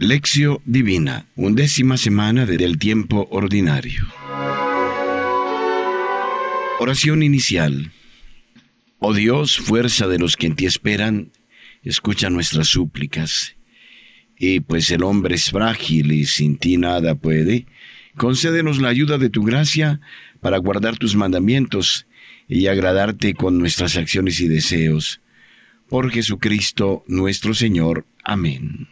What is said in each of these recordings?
Lección Divina, undécima semana del tiempo ordinario. Oración inicial. Oh Dios, fuerza de los que en ti esperan, escucha nuestras súplicas. Y pues el hombre es frágil y sin ti nada puede, concédenos la ayuda de tu gracia para guardar tus mandamientos y agradarte con nuestras acciones y deseos. Por Jesucristo nuestro Señor. Amén.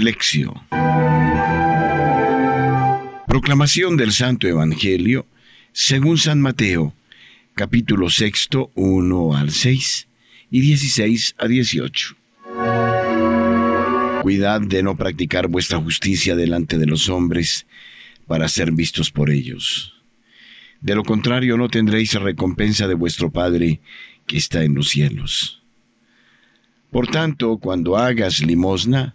Lección. Proclamación del Santo Evangelio según San Mateo, capítulo sexto, 1 al 6 y 16 a 18. Cuidad de no practicar vuestra justicia delante de los hombres para ser vistos por ellos. De lo contrario no tendréis recompensa de vuestro Padre que está en los cielos. Por tanto, cuando hagas limosna,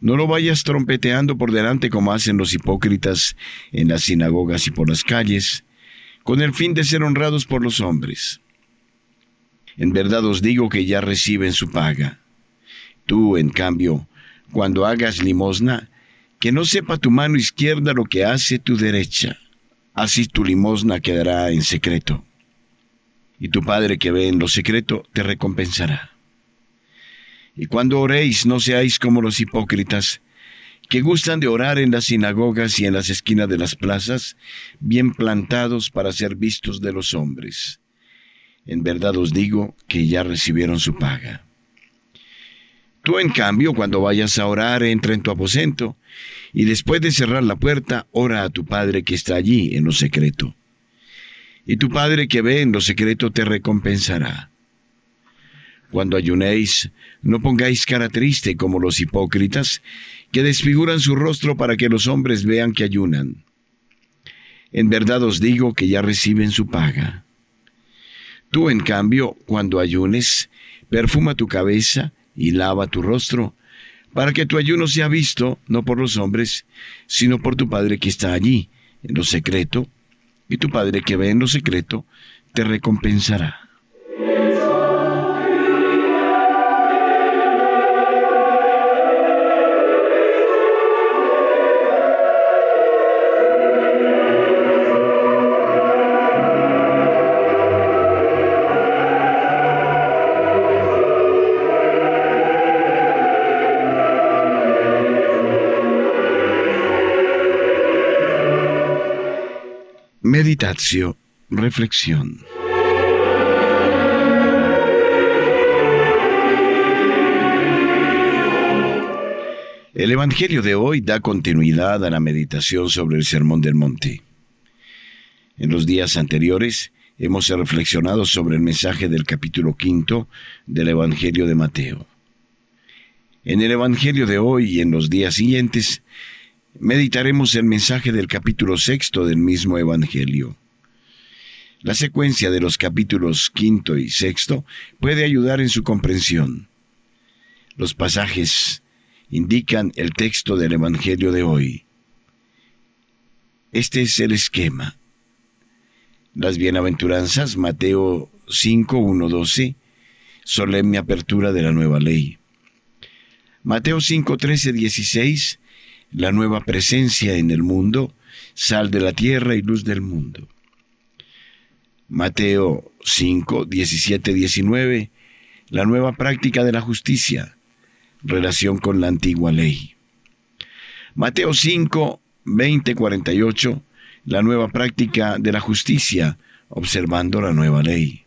no lo vayas trompeteando por delante como hacen los hipócritas en las sinagogas y por las calles, con el fin de ser honrados por los hombres. En verdad os digo que ya reciben su paga. Tú, en cambio, cuando hagas limosna, que no sepa tu mano izquierda lo que hace tu derecha. Así tu limosna quedará en secreto. Y tu Padre que ve en lo secreto te recompensará. Y cuando oréis, no seáis como los hipócritas, que gustan de orar en las sinagogas y en las esquinas de las plazas, bien plantados para ser vistos de los hombres. En verdad os digo que ya recibieron su paga. Tú, en cambio, cuando vayas a orar, entra en tu aposento, y después de cerrar la puerta, ora a tu Padre que está allí en lo secreto. Y tu Padre que ve en lo secreto te recompensará. Cuando ayunéis, no pongáis cara triste como los hipócritas, que desfiguran su rostro para que los hombres vean que ayunan. En verdad os digo que ya reciben su paga. Tú, en cambio, cuando ayunes, perfuma tu cabeza y lava tu rostro, para que tu ayuno sea visto no por los hombres, sino por tu Padre que está allí, en lo secreto, y tu Padre que ve en lo secreto, te recompensará. Meditatio, reflexión. El Evangelio de hoy da continuidad a la meditación sobre el Sermón del Monte. En los días anteriores hemos reflexionado sobre el mensaje del capítulo quinto del Evangelio de Mateo. En el Evangelio de hoy y en los días siguientes meditaremos el mensaje del capítulo sexto del mismo Evangelio. La secuencia de los capítulos quinto y sexto puede ayudar en su comprensión. Los pasajes indican el texto del Evangelio de hoy. Este es el esquema. Las bienaventuranzas, Mateo 5, 1, 12, solemne apertura de la nueva ley. Mateo 5, 13, 16, la nueva presencia en el mundo, sal de la tierra y luz del mundo. Mateo 5, 17, 19, la nueva práctica de la justicia, relación con la antigua ley. Mateo 5, 20, 48, la nueva práctica de la justicia, observando la nueva ley.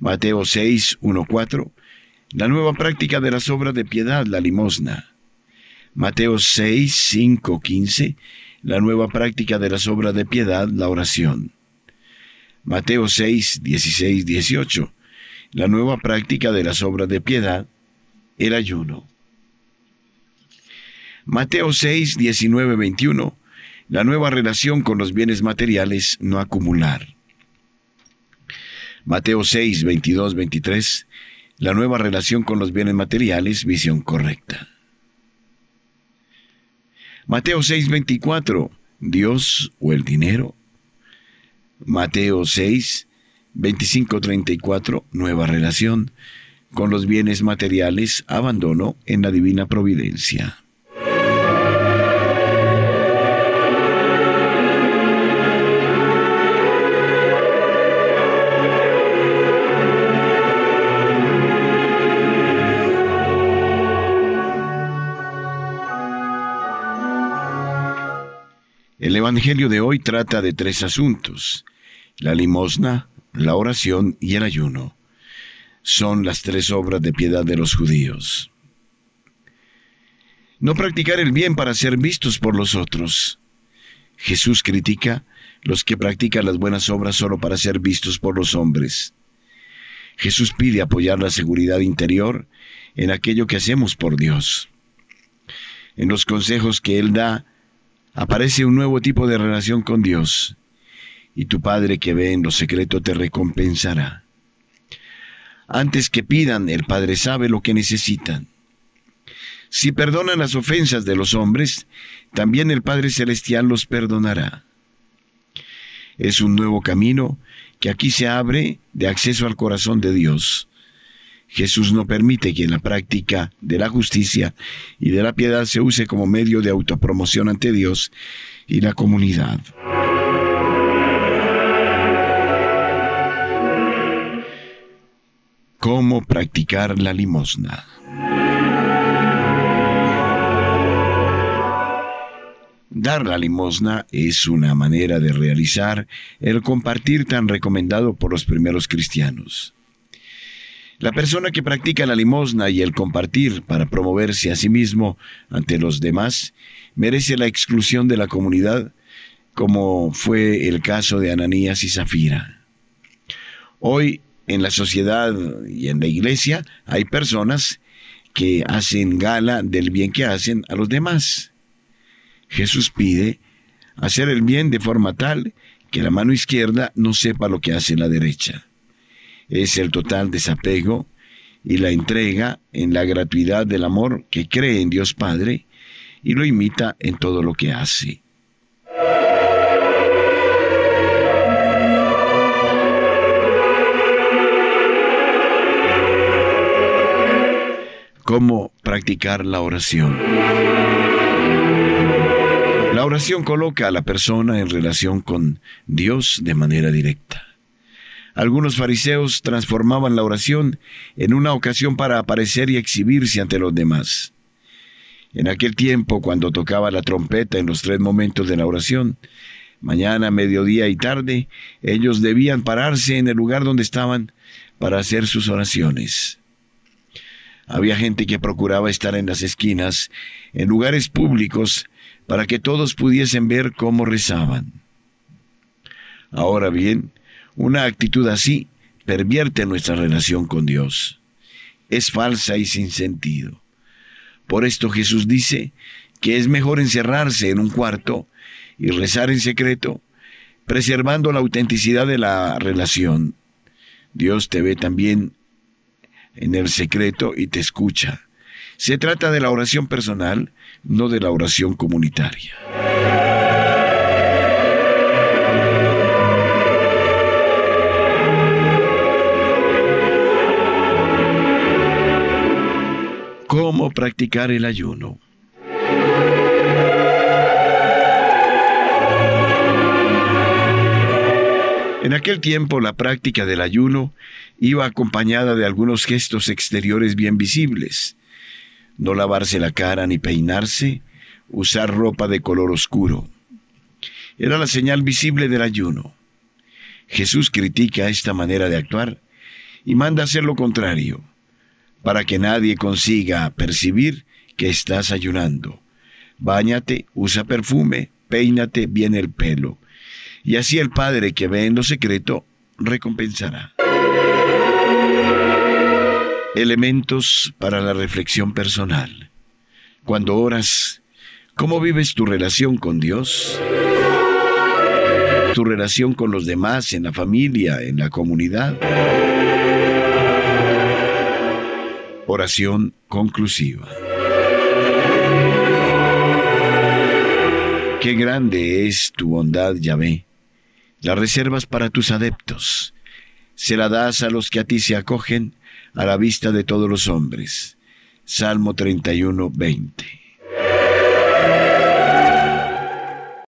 Mateo 6, 1, 4, la nueva práctica de las obras de piedad, la limosna. Mateo 6, 5, 15, la nueva práctica de las obras de piedad, la oración. Mateo 6, 16, 18, la nueva práctica de las obras de piedad, el ayuno. Mateo 6, 19, 21, la nueva relación con los bienes materiales, no acumular. Mateo 6, 22, 23, la nueva relación con los bienes materiales, visión correcta. Mateo 6:24, Dios o el dinero. Mateo 6, 25-34, nueva relación con los bienes materiales, abandono en la divina providencia. El Evangelio de hoy trata de tres asuntos, la limosna, la oración y el ayuno. Son las tres obras de piedad de los judíos. No practicar el bien para ser vistos por los otros. Jesús critica los que practican las buenas obras solo para ser vistos por los hombres. Jesús pide apoyar la seguridad interior en aquello que hacemos por Dios. En los consejos que Él da, aparece un nuevo tipo de relación con Dios, y tu Padre que ve en lo secreto te recompensará. Antes que pidan, el Padre sabe lo que necesitan. Si perdonan las ofensas de los hombres, también el Padre Celestial los perdonará. Es un nuevo camino que aquí se abre de acceso al corazón de Dios. Jesús no permite que la práctica de la justicia y de la piedad se use como medio de autopromoción ante Dios y la comunidad. ¿Cómo practicar la limosna? Dar la limosna es una manera de realizar el compartir tan recomendado por los primeros cristianos. La persona que practica la limosna y el compartir para promoverse a sí mismo ante los demás merece la exclusión de la comunidad, como fue el caso de Ananías y Zafira. Hoy en la sociedad y en la iglesia hay personas que hacen gala del bien que hacen a los demás. Jesús pide hacer el bien de forma tal que la mano izquierda no sepa lo que hace la derecha. Es el total desapego y la entrega en la gratuidad del amor que cree en Dios Padre y lo imita en todo lo que hace. cómo practicar la oración. La oración coloca a la persona en relación con Dios de manera directa. Algunos fariseos transformaban la oración en una ocasión para aparecer y exhibirse ante los demás. En aquel tiempo, cuando tocaba la trompeta en los tres momentos de la oración, mañana, mediodía y tarde, ellos debían pararse en el lugar donde estaban para hacer sus oraciones. Había gente que procuraba estar en las esquinas, en lugares públicos, para que todos pudiesen ver cómo rezaban. Ahora bien, una actitud así pervierte nuestra relación con Dios. Es falsa y sin sentido. Por esto Jesús dice que es mejor encerrarse en un cuarto y rezar en secreto, preservando la autenticidad de la relación. Dios te ve también en el secreto y te escucha. Se trata de la oración personal, no de la oración comunitaria. ¿Cómo practicar el ayuno? En aquel tiempo la práctica del ayuno iba acompañada de algunos gestos exteriores bien visibles. No lavarse la cara ni peinarse, usar ropa de color oscuro. Era la señal visible del ayuno. Jesús critica esta manera de actuar y manda hacer lo contrario, para que nadie consiga percibir que estás ayunando. Báñate, usa perfume, peínate bien el pelo y así el Padre que ve en lo secreto recompensará. Elementos para la reflexión personal. Cuando oras, ¿cómo vives tu relación con Dios? Tu relación con los demás, en la familia, en la comunidad. Oración conclusiva. Qué grande es tu bondad, Yahvé las reservas para tus adeptos. se la das a los que a ti se acogen, a la vista de todos los hombres. Salmo 31, 20.